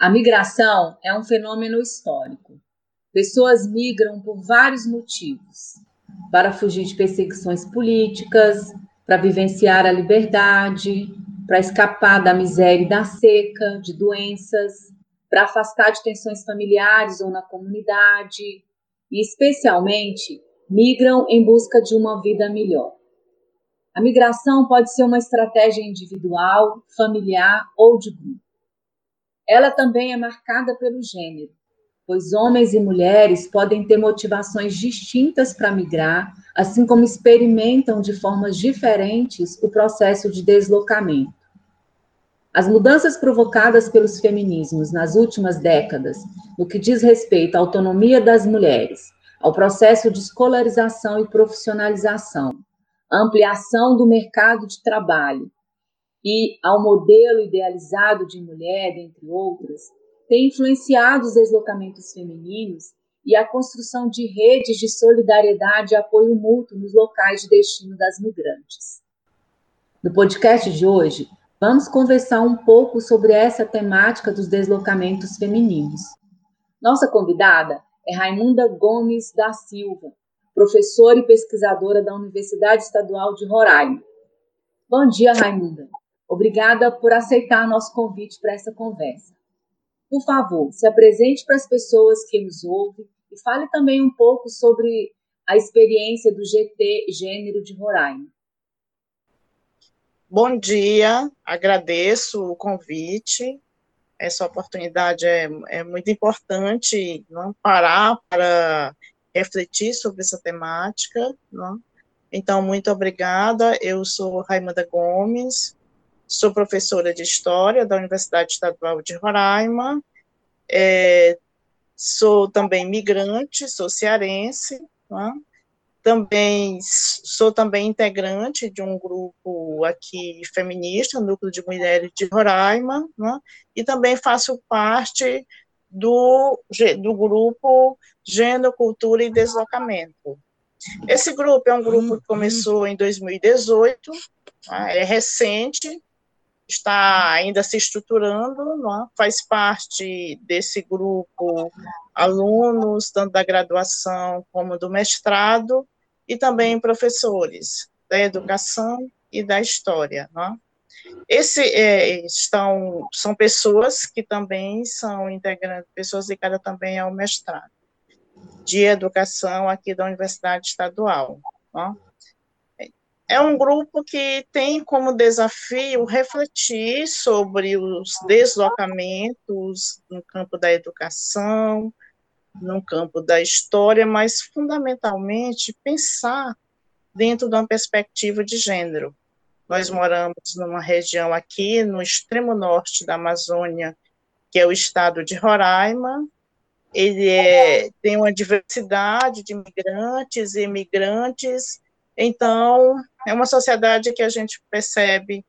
A migração é um fenômeno histórico. Pessoas migram por vários motivos: para fugir de perseguições políticas, para vivenciar a liberdade, para escapar da miséria e da seca, de doenças, para afastar de tensões familiares ou na comunidade, e especialmente migram em busca de uma vida melhor. A migração pode ser uma estratégia individual, familiar ou de grupo. Ela também é marcada pelo gênero, pois homens e mulheres podem ter motivações distintas para migrar, assim como experimentam de formas diferentes o processo de deslocamento. As mudanças provocadas pelos feminismos nas últimas décadas, no que diz respeito à autonomia das mulheres, ao processo de escolarização e profissionalização, ampliação do mercado de trabalho, e ao modelo idealizado de mulher, entre outras, tem influenciado os deslocamentos femininos e a construção de redes de solidariedade e apoio mútuo nos locais de destino das migrantes. No podcast de hoje, vamos conversar um pouco sobre essa temática dos deslocamentos femininos. Nossa convidada é Raimunda Gomes da Silva, professora e pesquisadora da Universidade Estadual de Roraima. Bom dia, Raimunda. Obrigada por aceitar nosso convite para essa conversa. Por favor, se apresente para as pessoas que nos ouvem e fale também um pouco sobre a experiência do GT Gênero de Roraima. Bom dia, agradeço o convite. Essa oportunidade é, é muito importante, não parar para refletir sobre essa temática. Não? Então, muito obrigada. Eu sou Raimunda Gomes, Sou professora de História da Universidade Estadual de Roraima. É, sou também migrante, sou cearense. Né? Também sou também integrante de um grupo aqui feminista, Núcleo de Mulheres de Roraima, né? e também faço parte do, do grupo Gênero, Cultura e Deslocamento. Esse grupo é um grupo que começou em 2018, tá? é recente, está ainda se estruturando, é? faz parte desse grupo alunos, tanto da graduação como do mestrado, e também professores da educação e da história. É? Esse é, estão, são pessoas que também são integrantes, pessoas ligadas também ao mestrado de educação aqui da Universidade Estadual. É? É um grupo que tem como desafio refletir sobre os deslocamentos no campo da educação, no campo da história, mas fundamentalmente pensar dentro de uma perspectiva de gênero. Nós moramos numa região aqui no extremo norte da Amazônia, que é o estado de Roraima. Ele é, tem uma diversidade de migrantes e imigrantes então, é uma sociedade que a gente percebe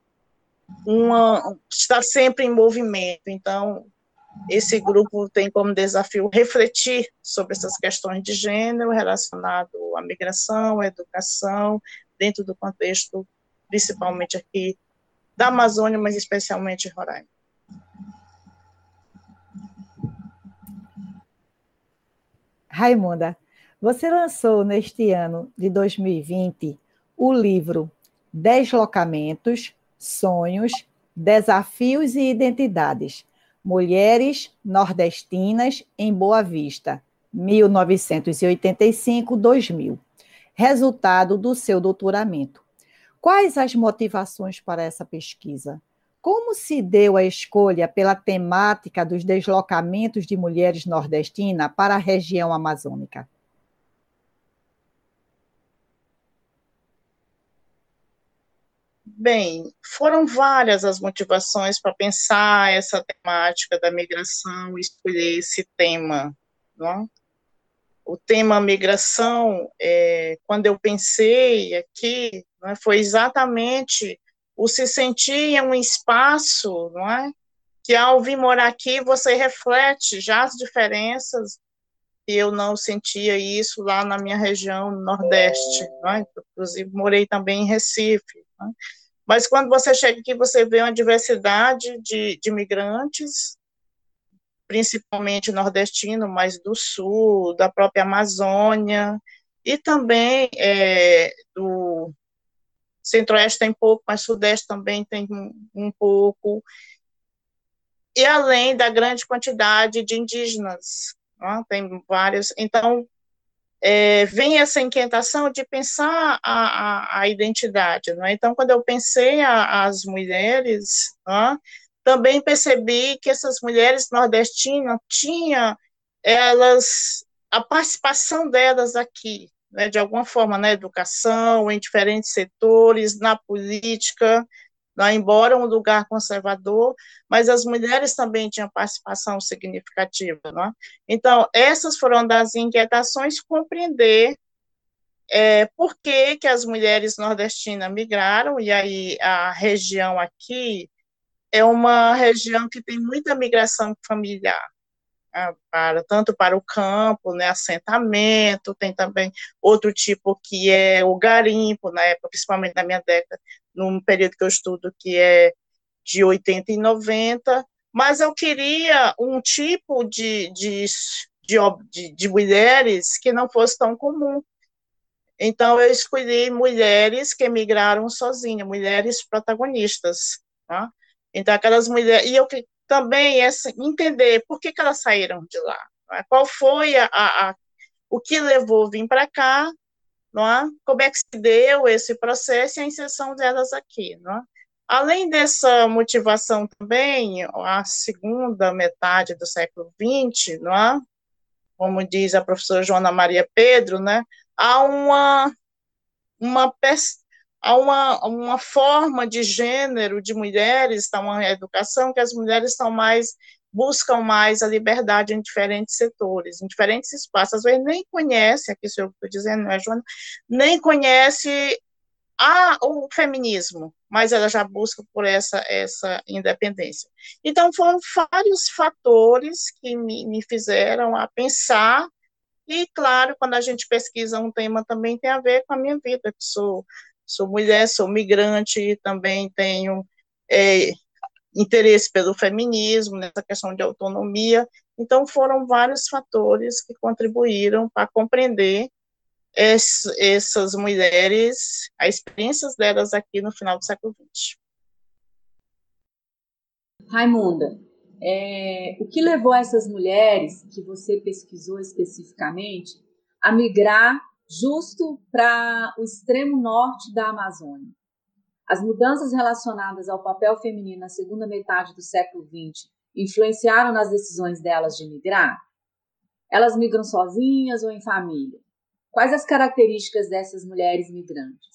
uma, está sempre em movimento. Então, esse grupo tem como desafio refletir sobre essas questões de gênero relacionado à migração, à educação, dentro do contexto, principalmente aqui da Amazônia, mas especialmente Roraima. Raimunda, você lançou neste ano de 2020 o livro Deslocamentos, Sonhos, Desafios e Identidades. Mulheres Nordestinas em Boa Vista, 1985-2000. Resultado do seu doutoramento. Quais as motivações para essa pesquisa? Como se deu a escolha pela temática dos deslocamentos de mulheres nordestinas para a região amazônica? Bem, foram várias as motivações para pensar essa temática da migração e escolher esse tema. Não? É? O tema migração, é, quando eu pensei aqui, é, foi exatamente o se sentir em um espaço, não é? Que ao vir morar aqui, você reflete já as diferenças, e eu não sentia isso lá na minha região Nordeste, é? Inclusive, morei também em Recife. Não é? Mas quando você chega aqui, você vê uma diversidade de, de imigrantes, principalmente nordestino, mas do sul, da própria Amazônia, e também é, do centro-oeste tem pouco, mas sudeste também tem um, um pouco, e além da grande quantidade de indígenas, né, tem vários, então é, vem essa inquietação de pensar a, a, a identidade. Né? Então, quando eu pensei a, as mulheres, né, também percebi que essas mulheres nordestinas tinham elas a participação delas aqui, né, de alguma forma na educação, em diferentes setores, na política, embora um lugar conservador, mas as mulheres também tinham participação significativa. Né? Então, essas foram das inquietações, compreender é, por que, que as mulheres nordestinas migraram, e aí a região aqui é uma região que tem muita migração familiar, para, tanto para o campo, né, assentamento, tem também outro tipo que é o garimpo, na época, principalmente na minha década, num período que eu estudo, que é de 80 e 90, mas eu queria um tipo de, de, de, de mulheres que não fosse tão comum. Então, eu escolhi mulheres que emigraram sozinhas, mulheres protagonistas. Tá? Então, aquelas mulheres. E eu também essa, entender por que, que elas saíram de lá. Tá? Qual foi a, a, o que levou vir para cá não é? Como é que se deu esse processo e a inserção delas aqui, não é? Além dessa motivação também, a segunda metade do século XX, não é? Como diz a professora Joana Maria Pedro, né? Há uma uma há uma, uma forma de gênero de mulheres, está uma educação que as mulheres estão mais buscam mais a liberdade em diferentes setores, em diferentes espaços. Às vezes nem conhece, aqui se eu estou dizendo, não é, Joana? Nem conhece a, o feminismo, mas ela já busca por essa, essa independência. Então, foram vários fatores que me, me fizeram a pensar, e, claro, quando a gente pesquisa um tema também tem a ver com a minha vida, que sou, sou mulher, sou migrante, também tenho é, interesse pelo feminismo, nessa questão de autonomia. Então, foram vários fatores que contribuíram para compreender essas mulheres, as experiências delas aqui no final do século XX. Raimunda, é, o que levou essas mulheres, que você pesquisou especificamente, a migrar justo para o extremo norte da Amazônia? As mudanças relacionadas ao papel feminino na segunda metade do século XX influenciaram nas decisões delas de migrar? Elas migram sozinhas ou em família? Quais as características dessas mulheres migrantes?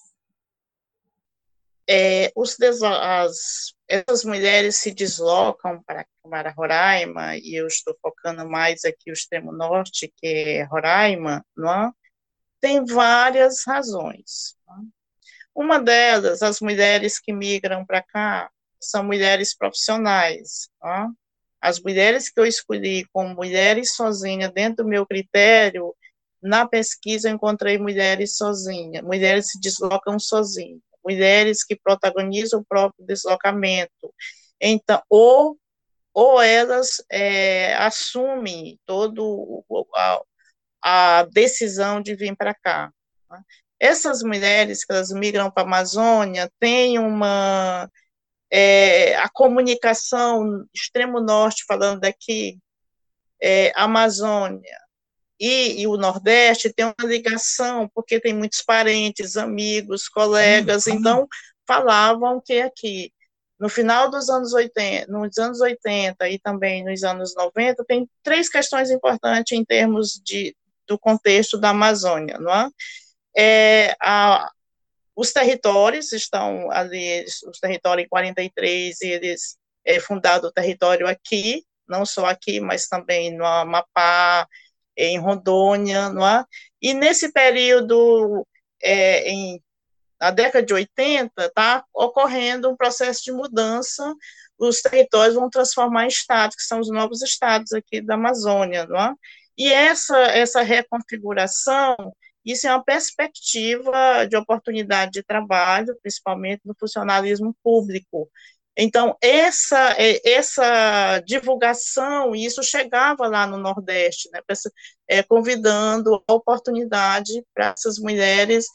É, os, as, essas mulheres se deslocam para, para Roraima, e eu estou focando mais aqui o extremo norte, que é Roraima, não é? Tem várias razões. É? Uma delas, as mulheres que migram para cá, são mulheres profissionais. Tá? As mulheres que eu escolhi como mulheres sozinhas, dentro do meu critério, na pesquisa eu encontrei mulheres sozinhas, mulheres se deslocam sozinhas, mulheres que protagonizam o próprio deslocamento. Então, ou, ou elas é, assumem todo a, a decisão de vir para cá. Tá? Essas mulheres que elas migram para a Amazônia têm uma é, a comunicação extremo norte, falando daqui, é, Amazônia e, e, o Nordeste tem uma ligação, porque tem muitos parentes, amigos, colegas, então falavam que aqui, no final dos anos 80, nos anos 80 e também nos anos 90, tem três questões importantes em termos de, do contexto da Amazônia, não é? é a, os territórios estão ali, os territórios em 43, eles é fundado o território aqui, não só aqui, mas também no Amapá, em Rondônia, não é? E nesse período, é, em, na década de 80, está ocorrendo um processo de mudança, os territórios vão transformar em estados, que são os novos estados aqui da Amazônia, não é? E essa, essa reconfiguração isso é uma perspectiva de oportunidade de trabalho, principalmente no funcionalismo público. Então, essa, é, essa divulgação, isso chegava lá no Nordeste, né, é, convidando a oportunidade para essas mulheres,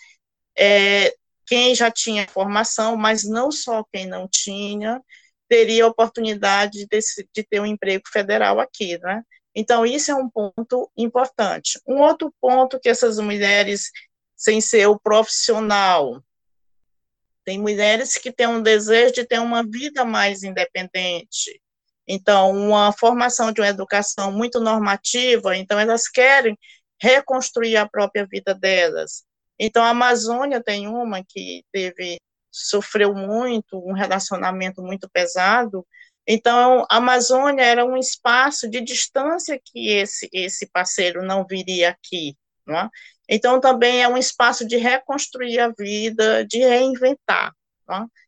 é, quem já tinha formação, mas não só quem não tinha, teria a oportunidade de, de ter um emprego federal aqui, né? Então, isso é um ponto importante. Um outro ponto que essas mulheres, sem ser o profissional, tem mulheres que têm um desejo de ter uma vida mais independente. Então, uma formação de uma educação muito normativa, então elas querem reconstruir a própria vida delas. Então, a Amazônia tem uma que teve sofreu muito, um relacionamento muito pesado, então, a Amazônia era um espaço de distância que esse, esse parceiro não viria aqui. Não é? Então, também é um espaço de reconstruir a vida, de reinventar. É?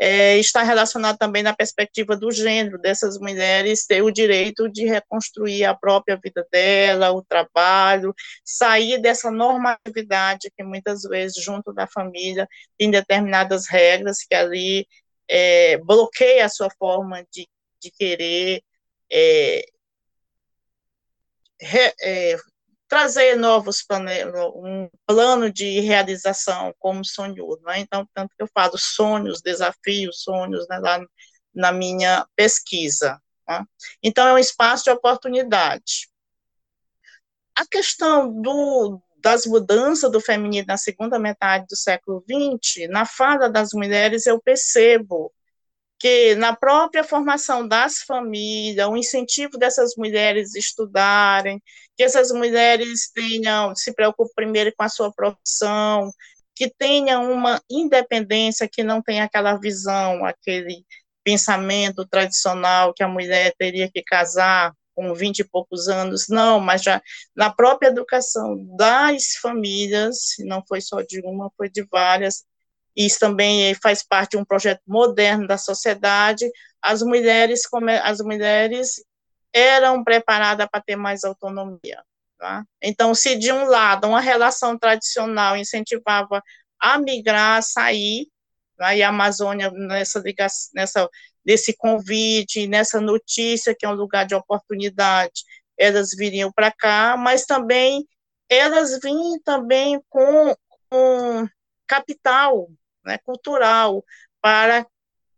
É, está relacionado também na perspectiva do gênero, dessas mulheres ter o direito de reconstruir a própria vida dela, o trabalho, sair dessa normatividade que muitas vezes, junto da família, tem determinadas regras que ali é, bloqueia a sua forma de, de querer é, re, é, trazer novos planos, um plano de realização como sonhou, é? Então, tanto que eu falo sonhos, desafios, sonhos, né, lá na minha pesquisa. Né? Então, é um espaço de oportunidade. A questão do, das mudanças do feminino na segunda metade do século XX, na fala das mulheres, eu percebo que na própria formação das famílias, o incentivo dessas mulheres estudarem, que essas mulheres tenham, se preocupem primeiro com a sua profissão, que tenham uma independência, que não tenha aquela visão, aquele pensamento tradicional que a mulher teria que casar com 20 e poucos anos, não, mas já na própria educação das famílias, não foi só de uma, foi de várias, isso também faz parte de um projeto moderno da sociedade, as mulheres, as mulheres eram preparadas para ter mais autonomia. Tá? Então, se de um lado uma relação tradicional incentivava a migrar, a sair, tá? e a Amazônia nessa, nessa desse convite, nessa notícia que é um lugar de oportunidade, elas viriam para cá, mas também elas vinham também com, com capital né, cultural para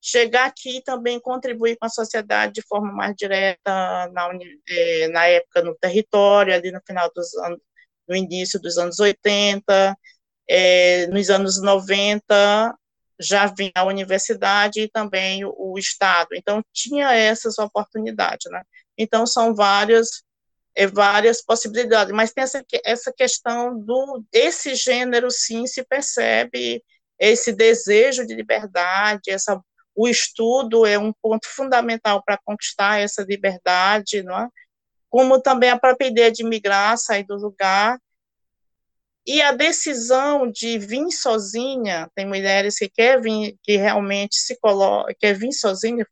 chegar aqui também contribuir com a sociedade de forma mais direta na, eh, na época no território, ali no final dos anos, no início dos anos 80, é, nos anos 90, já vinha a universidade e também o, Estado. Então, tinha essas oportunidades, né? Então, são várias, é, várias possibilidades, mas tem essa, essa questão do, esse gênero, sim, se percebe, esse desejo de liberdade, essa, o estudo é um ponto fundamental para conquistar essa liberdade, não é? como também a própria ideia de migrar, sair do lugar, e a decisão de vir sozinha, tem mulheres que querem vir, que realmente se colocam, quer vir sozinha,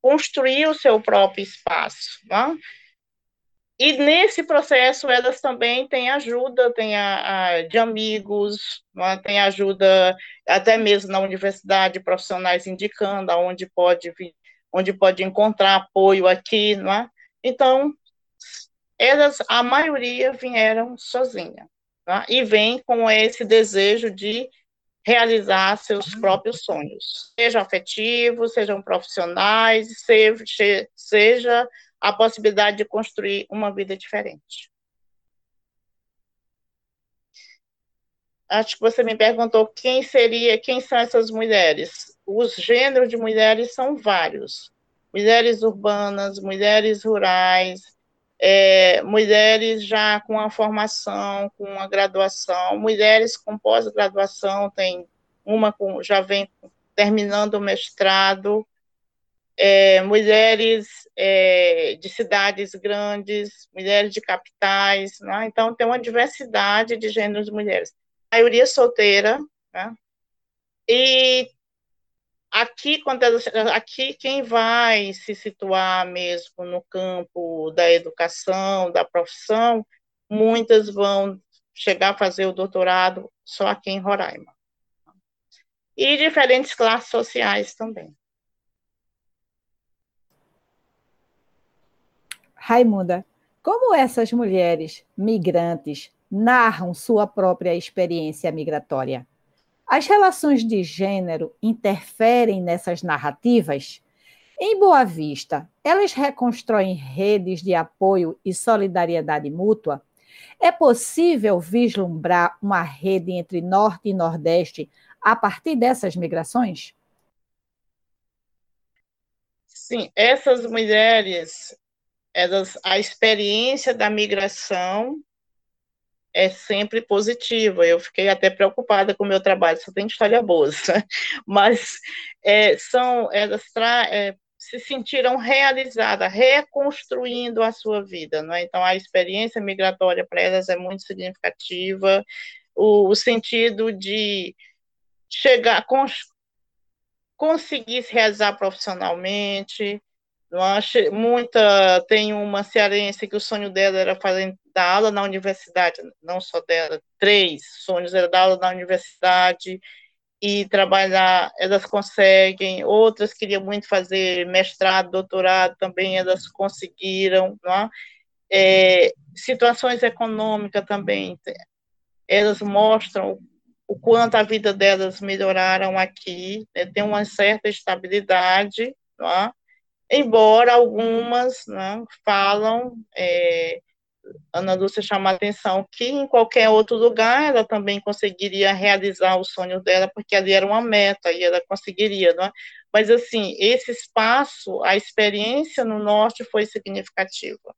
construir o seu próprio espaço, né? E nesse processo elas também têm ajuda, têm a, a de amigos, né? tem ajuda até mesmo na universidade, profissionais indicando aonde pode vir, onde pode encontrar apoio aqui, não é? Então, elas, a maioria vieram sozinha. Tá? E vem com esse desejo de realizar seus próprios sonhos, sejam afetivos, sejam profissionais, seja, seja a possibilidade de construir uma vida diferente. Acho que você me perguntou quem seria, quem são essas mulheres. Os gêneros de mulheres são vários. Mulheres urbanas, mulheres rurais, é, mulheres já com a formação, com a graduação, mulheres com pós-graduação, tem uma com, já vem terminando o mestrado, é, mulheres é, de cidades grandes, mulheres de capitais, né? então tem uma diversidade de gêneros de mulheres. A maioria solteira, né? e Aqui, quando aqui quem vai se situar mesmo no campo da educação, da profissão, muitas vão chegar a fazer o doutorado só aqui em Roraima. E diferentes classes sociais também. Raimunda, como essas mulheres migrantes narram sua própria experiência migratória? As relações de gênero interferem nessas narrativas? Em Boa Vista, elas reconstroem redes de apoio e solidariedade mútua? É possível vislumbrar uma rede entre Norte e Nordeste a partir dessas migrações? Sim, essas mulheres, elas, a experiência da migração é sempre positiva. Eu fiquei até preocupada com o meu trabalho, só tem história boa, né? mas é, são elas é, se sentiram realizadas, reconstruindo a sua vida, né? Então a experiência migratória para elas é muito significativa, o, o sentido de chegar, cons, conseguir se realizar profissionalmente, muita tem uma cearense que o sonho dela era fazer dar aula na universidade, não só dela, três sonhos era dar aula na universidade e trabalhar, elas conseguem, outras queriam muito fazer mestrado, doutorado, também elas conseguiram, não é? É, situações econômicas também, elas mostram o quanto a vida delas melhoraram aqui, né? tem uma certa estabilidade, não é? Embora algumas né, falam, é, Ana Lúcia chama a atenção que em qualquer outro lugar ela também conseguiria realizar o sonho dela, porque ali era uma meta e ela conseguiria, não é? Mas, assim, esse espaço, a experiência no Norte foi significativa.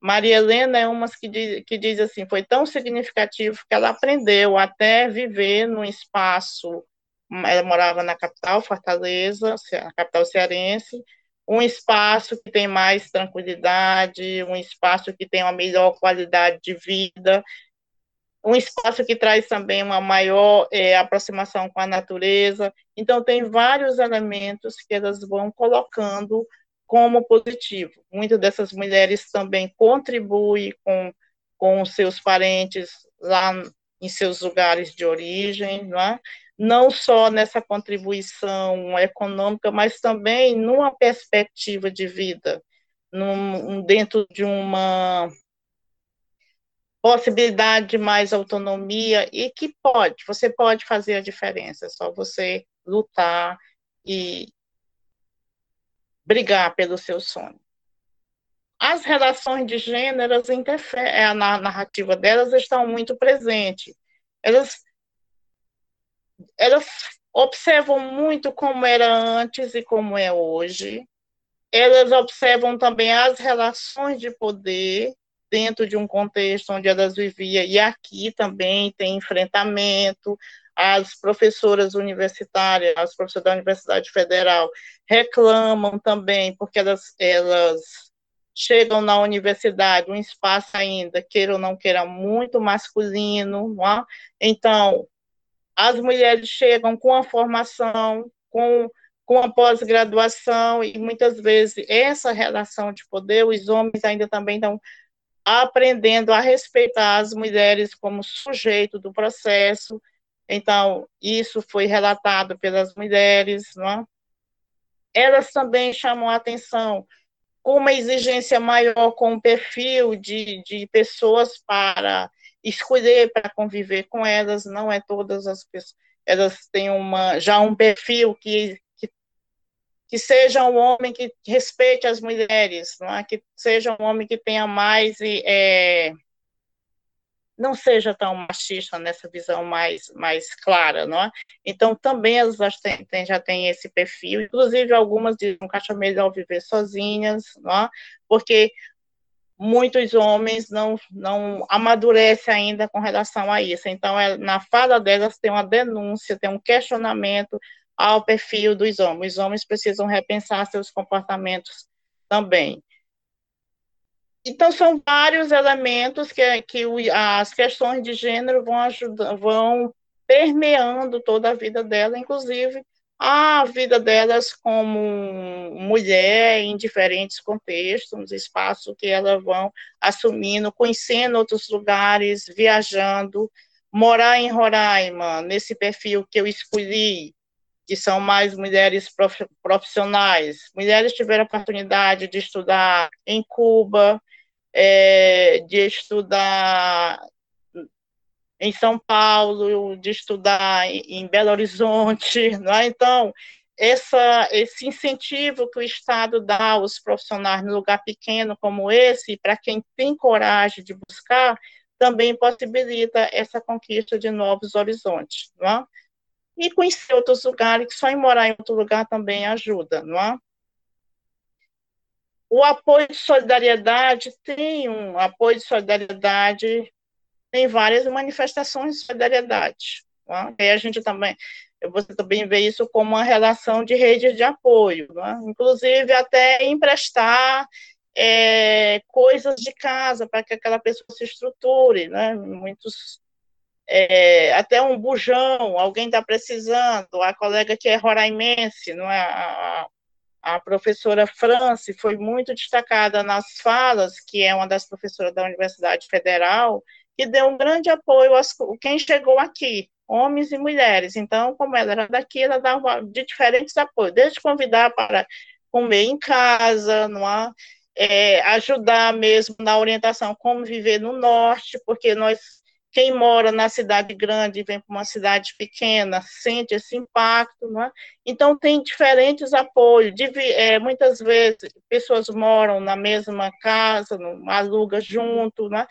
Maria Helena é uma que diz, que diz assim, foi tão significativo que ela aprendeu até viver num espaço, ela morava na capital, Fortaleza, a capital cearense, um espaço que tem mais tranquilidade, um espaço que tem uma melhor qualidade de vida, um espaço que traz também uma maior é, aproximação com a natureza. Então, tem vários elementos que elas vão colocando como positivo. Muitas dessas mulheres também contribuem com, com seus parentes lá em seus lugares de origem, não é? Não só nessa contribuição econômica, mas também numa perspectiva de vida, num, dentro de uma possibilidade de mais autonomia e que pode, você pode fazer a diferença, é só você lutar e brigar pelo seu sonho. As relações de gênero, a narrativa delas estão muito presentes. Elas elas observam muito como era antes e como é hoje. Elas observam também as relações de poder dentro de um contexto onde elas viviam, e aqui também tem enfrentamento. As professoras universitárias, as professoras da Universidade Federal, reclamam também, porque elas, elas chegam na universidade, um espaço ainda, queira ou não queira, muito masculino, é? então as mulheres chegam com a formação, com, com a pós-graduação, e muitas vezes essa relação de poder, os homens ainda também estão aprendendo a respeitar as mulheres como sujeito do processo. Então, isso foi relatado pelas mulheres, não é? Elas também chamam a atenção com uma exigência maior com o perfil de, de pessoas para escolher para conviver com elas, não é todas as pessoas. elas têm uma, já um perfil que, que, que seja um homem que respeite as mulheres, não é? que seja um homem que tenha mais é, não seja tão machista nessa visão mais, mais clara, não é? Então, também elas têm, já têm esse perfil, inclusive algumas dizem que acha melhor viver sozinhas, não é? Porque muitos homens não, não amadurecem ainda com relação a isso. Então, é, na fala delas tem uma denúncia, tem um questionamento ao perfil dos homens. Os homens precisam repensar seus comportamentos também. Então, são vários elementos que, que as questões de gênero vão ajudando, vão permeando toda a vida dela, inclusive a vida delas como mulher em diferentes contextos, espaços que elas vão assumindo, conhecendo outros lugares, viajando, morar em Roraima, nesse perfil que eu escolhi, que são mais mulheres profissionais. Mulheres tiveram a oportunidade de estudar em Cuba, é, de estudar em São Paulo, de estudar em Belo Horizonte, é? Então, essa, esse incentivo que o Estado dá aos profissionais num lugar pequeno como esse, para quem tem coragem de buscar, também possibilita essa conquista de novos horizontes, não é? E conhecer outros lugares, que só em morar em outro lugar também ajuda, não é? O apoio de solidariedade tem um apoio de solidariedade, tem várias manifestações de solidariedade. Né? E a gente também, você também vê isso como uma relação de rede de apoio, né? inclusive até emprestar é, coisas de casa para que aquela pessoa se estruture, né? Muitos é, até um bujão, alguém está precisando, a colega que é roraimense, não é? A, a professora France foi muito destacada nas falas, que é uma das professoras da Universidade Federal, que deu um grande apoio a quem chegou aqui, homens e mulheres. Então, como ela era daqui, ela dava de diferentes apoios, desde convidar para comer em casa, é? Ajudar mesmo na orientação como viver no norte, porque nós quem mora na cidade grande e vem para uma cidade pequena sente esse impacto, é? Então tem diferentes apoios. De, é, muitas vezes pessoas moram na mesma casa, não, aluga junto, é?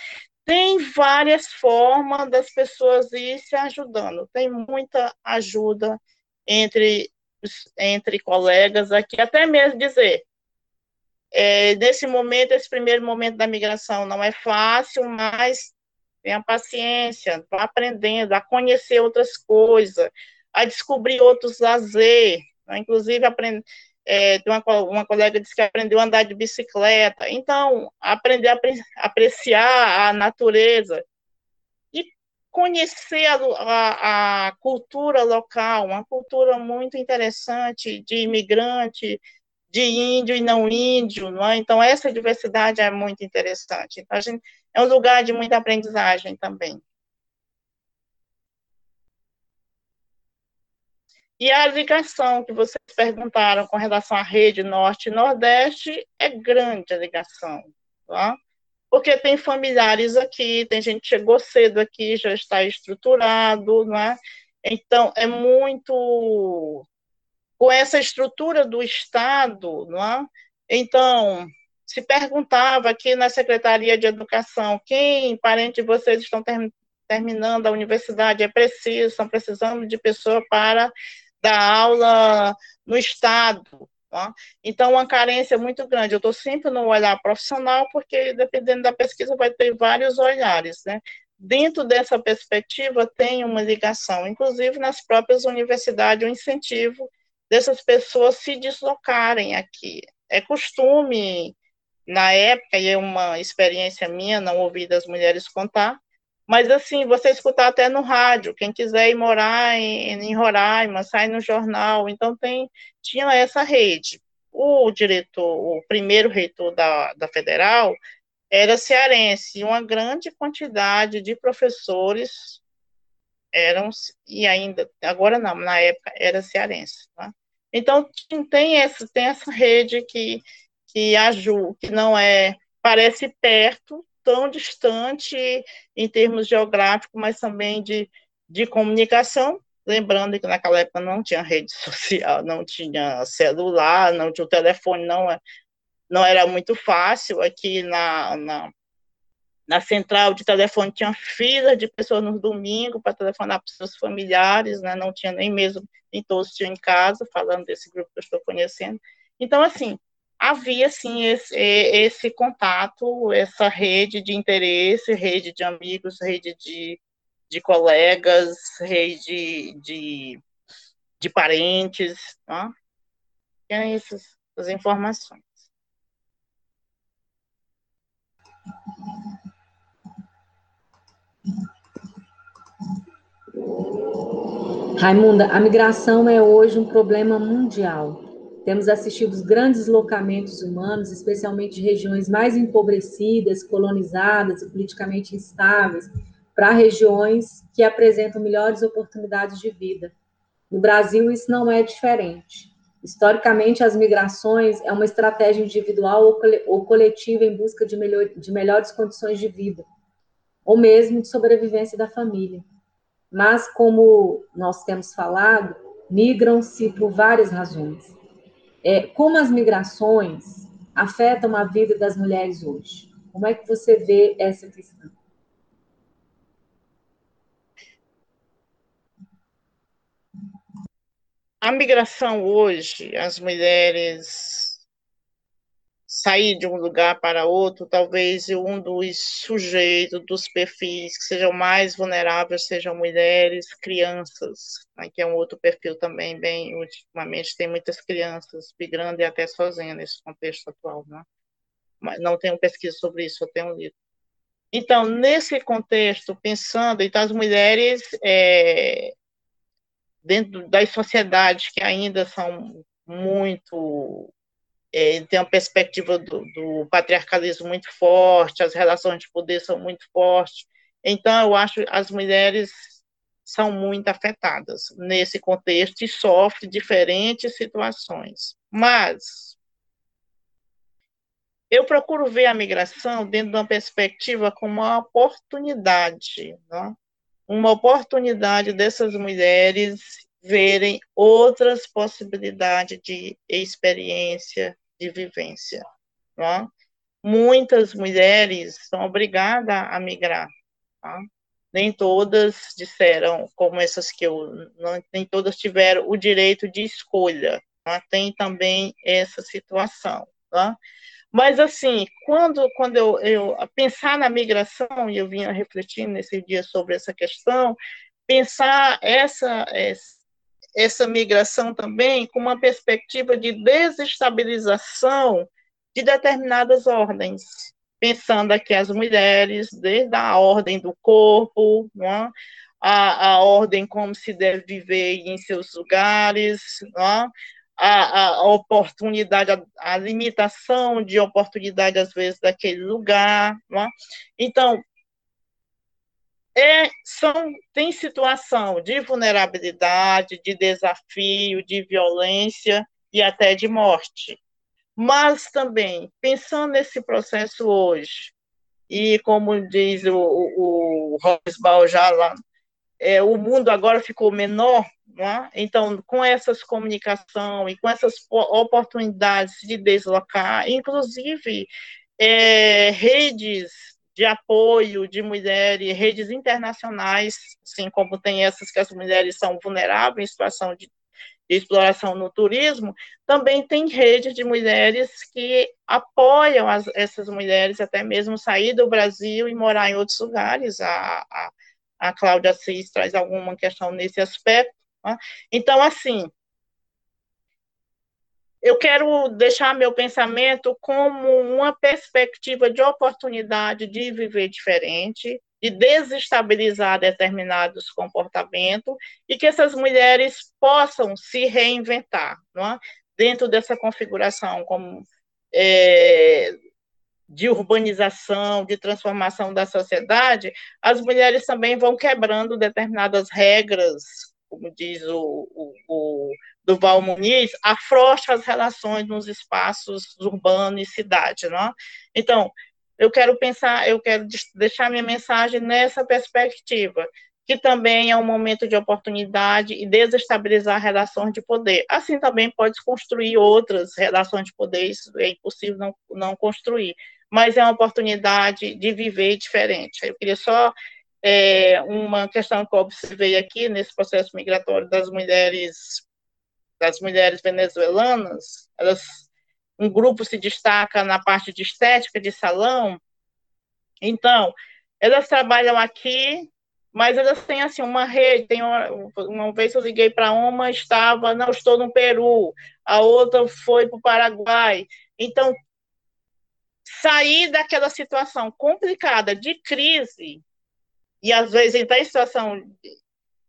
Tem várias formas das pessoas ir se ajudando. Tem muita ajuda entre entre colegas aqui, até mesmo dizer é, nesse momento, esse primeiro momento da migração não é fácil, mas tenha paciência, vá aprendendo a conhecer outras coisas, a descobrir outros lazer, né? inclusive aprender, é, uma, uma colega disse que aprendeu a andar de bicicleta, então, aprender a apreciar a natureza e conhecer a, a, a cultura local, uma cultura muito interessante de imigrante, de índio e não índio, não é? então essa diversidade é muito interessante. Então, gente, é um lugar de muita aprendizagem também. E a ligação que vocês perguntaram com relação à rede norte e nordeste é grande a ligação, tá? porque tem familiares aqui, tem gente que chegou cedo aqui, já está estruturado, não é? Então, é muito com essa estrutura do Estado, não é? Então, se perguntava aqui na Secretaria de Educação quem parente de vocês estão ter, terminando a universidade, é preciso, estão precisando de pessoa para dar aula no Estado. Tá? Então, uma carência muito grande. Eu estou sempre no olhar profissional, porque dependendo da pesquisa vai ter vários olhares. Né? Dentro dessa perspectiva, tem uma ligação, inclusive nas próprias universidades, o um incentivo dessas pessoas se deslocarem aqui. É costume, na época, e é uma experiência minha, não ouvi das mulheres contar, mas assim, você escutar até no rádio, quem quiser ir morar em, em Roraima, sai no jornal, então tem, tinha essa rede. O diretor, o primeiro reitor da, da federal, era cearense, e uma grande quantidade de professores eram, e ainda, agora não, na época era cearense. Tá? Então, tem essa, tem essa rede que, que ajuda, que não é, parece perto, tão distante em termos geográficos, mas também de, de comunicação, lembrando que naquela época não tinha rede social, não tinha celular, não tinha o telefone, não, é, não era muito fácil. Aqui na, na, na central de telefone tinha fila de pessoas no domingo para telefonar para seus familiares, né? não tinha nem mesmo, nem todos tinham em casa, falando desse grupo que eu estou conhecendo. Então, assim, havia, sim, esse, esse contato, essa rede de interesse, rede de amigos, rede de de colegas, rede de, de parentes, tá? Tem essas, essas informações. Raimunda, a migração é hoje um problema mundial. Temos assistido os grandes deslocamentos humanos, especialmente de regiões mais empobrecidas, colonizadas e politicamente instáveis, para regiões que apresentam melhores oportunidades de vida. No Brasil, isso não é diferente. Historicamente, as migrações é uma estratégia individual ou coletiva em busca de, melhor, de melhores condições de vida, ou mesmo de sobrevivência da família. Mas, como nós temos falado, migram-se por várias razões. É, como as migrações afetam a vida das mulheres hoje? Como é que você vê essa questão? a migração hoje, as mulheres sair de um lugar para outro, talvez um dos sujeitos, dos perfis que sejam mais vulneráveis sejam mulheres, crianças, né, que é um outro perfil também bem, ultimamente tem muitas crianças migrando e até sozinhas nesse contexto atual, né? Mas não tenho pesquisa sobre isso, eu tenho lido. Então, nesse contexto, pensando, então as mulheres é, dentro das sociedades que ainda são muito é, tem uma perspectiva do, do, patriarcalismo muito forte, as relações de poder são muito fortes. Então, eu acho que as mulheres são muito afetadas nesse contexto e sofrem diferentes situações. Mas eu procuro ver a migração dentro de uma perspectiva como uma oportunidade, né? uma oportunidade dessas mulheres verem outras possibilidades de experiência, de vivência. Tá? Muitas mulheres são obrigadas a migrar. Tá? Nem todas disseram, como essas que eu, não, nem todas tiveram o direito de escolha. Tá? Tem também essa situação. Tá? Mas, assim, quando, quando eu, eu pensar na migração, e eu vinha refletindo nesse dia sobre essa questão, pensar essa, essa migração também com uma perspectiva de desestabilização de determinadas ordens, pensando aqui as mulheres, desde a ordem do corpo, é? a, a ordem como se deve viver em seus lugares, é? a, a oportunidade, a, a, limitação de oportunidade, às vezes, daquele lugar. É? Então, é, são, tem situação de vulnerabilidade, de desafio, de violência e até de morte. Mas também, pensando nesse processo hoje, e como diz o, o, o Rosbal já lá, é, o mundo agora ficou menor, é? Então, com essas comunicação e com essas oportunidades de deslocar, inclusive é, redes de apoio de mulheres, redes internacionais, assim como tem essas que as mulheres são vulneráveis em situação de, de exploração no turismo, também tem redes de mulheres que apoiam as, essas mulheres até mesmo sair do Brasil e morar em outros lugares. A, a, a Cláudia Assis traz alguma questão nesse aspecto. Né? Então, assim, eu quero deixar meu pensamento como uma perspectiva de oportunidade de viver diferente, de desestabilizar determinados comportamentos e que essas mulheres possam se reinventar, é? dentro dessa configuração como é, de urbanização, de transformação da sociedade, as mulheres também vão quebrando determinadas regras como diz o, o, o Duval Muniz, afrouxa as relações nos espaços urbanos e cidade, não? Então, eu quero pensar, eu quero deixar minha mensagem nessa perspectiva, que também é um momento de oportunidade e desestabilizar relações de poder. Assim também pode construir outras relações de poder, isso é impossível não, não construir, mas é uma oportunidade de viver diferente. Eu queria só é, uma questão que eu observei aqui nesse processo migratório das mulheres das mulheres venezuelanas, elas um grupo se destaca na parte de estética de salão, então elas trabalham aqui mas elas têm assim uma rede. Tem uma, uma vez eu liguei para uma, estava, não, estou no Peru, a outra foi para o Paraguai. Então, sair daquela situação complicada de crise, e às vezes entrar em situação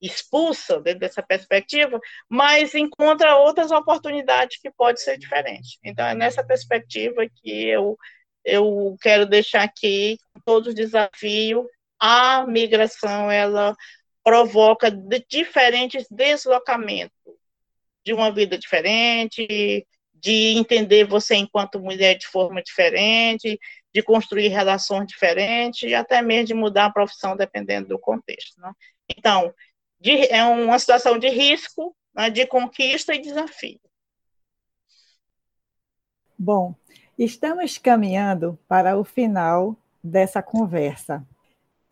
expulsa dentro dessa perspectiva, mas encontra outras oportunidades que pode ser diferente. Então, é nessa perspectiva que eu, eu quero deixar aqui todos os desafios a migração ela provoca de diferentes deslocamentos de uma vida diferente, de entender você enquanto mulher de forma diferente, de construir relações diferentes e até mesmo de mudar a profissão dependendo do contexto. Né? Então, de, é uma situação de risco, né, de conquista e desafio. Bom, estamos caminhando para o final dessa conversa.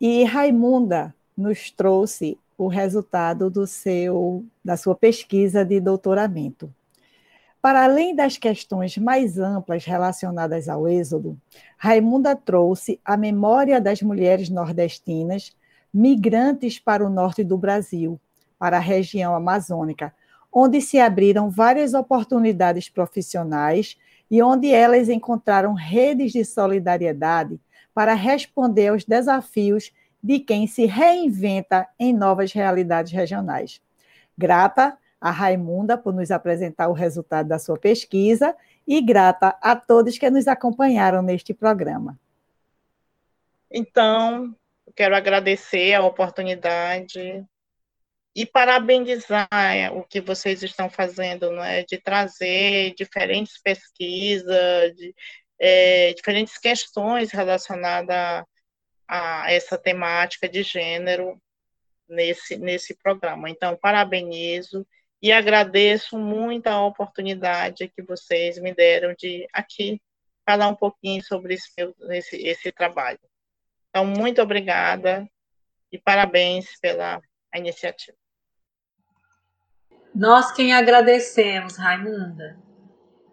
E Raimunda nos trouxe o resultado do seu, da sua pesquisa de doutoramento. Para além das questões mais amplas relacionadas ao Êxodo, Raimunda trouxe a memória das mulheres nordestinas migrantes para o norte do Brasil, para a região amazônica, onde se abriram várias oportunidades profissionais e onde elas encontraram redes de solidariedade para responder aos desafios de quem se reinventa em novas realidades regionais. Grata a Raimunda por nos apresentar o resultado da sua pesquisa e grata a todos que nos acompanharam neste programa. Então, quero agradecer a oportunidade e parabenizar o que vocês estão fazendo, não é? de trazer diferentes pesquisas, de, é, diferentes questões relacionadas a, a, essa temática de gênero nesse, nesse programa. Então, parabenizo e agradeço muito a oportunidade que vocês me deram de aqui falar um pouquinho sobre esse, esse, esse trabalho. Então, muito obrigada e parabéns pela iniciativa. Nós quem agradecemos, Raimunda.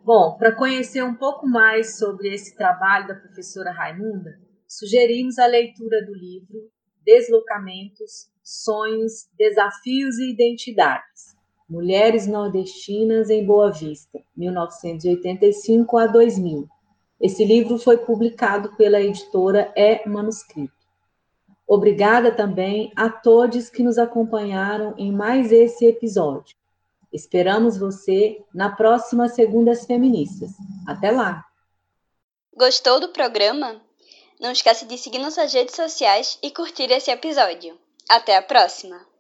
Bom, para conhecer um pouco mais sobre esse trabalho da professora Raimunda, sugerimos a leitura do livro Deslocamentos, Sonhos, Desafios e Identidades. Mulheres Nordestinas em Boa Vista, 1985 a 2000. Esse livro foi publicado pela editora É Manuscrito. Obrigada também a todos que nos acompanharam em mais esse episódio. Esperamos você na próxima Segundas Feministas. Até lá! Gostou do programa? Não esqueça de seguir nossas redes sociais e curtir esse episódio. Até a próxima!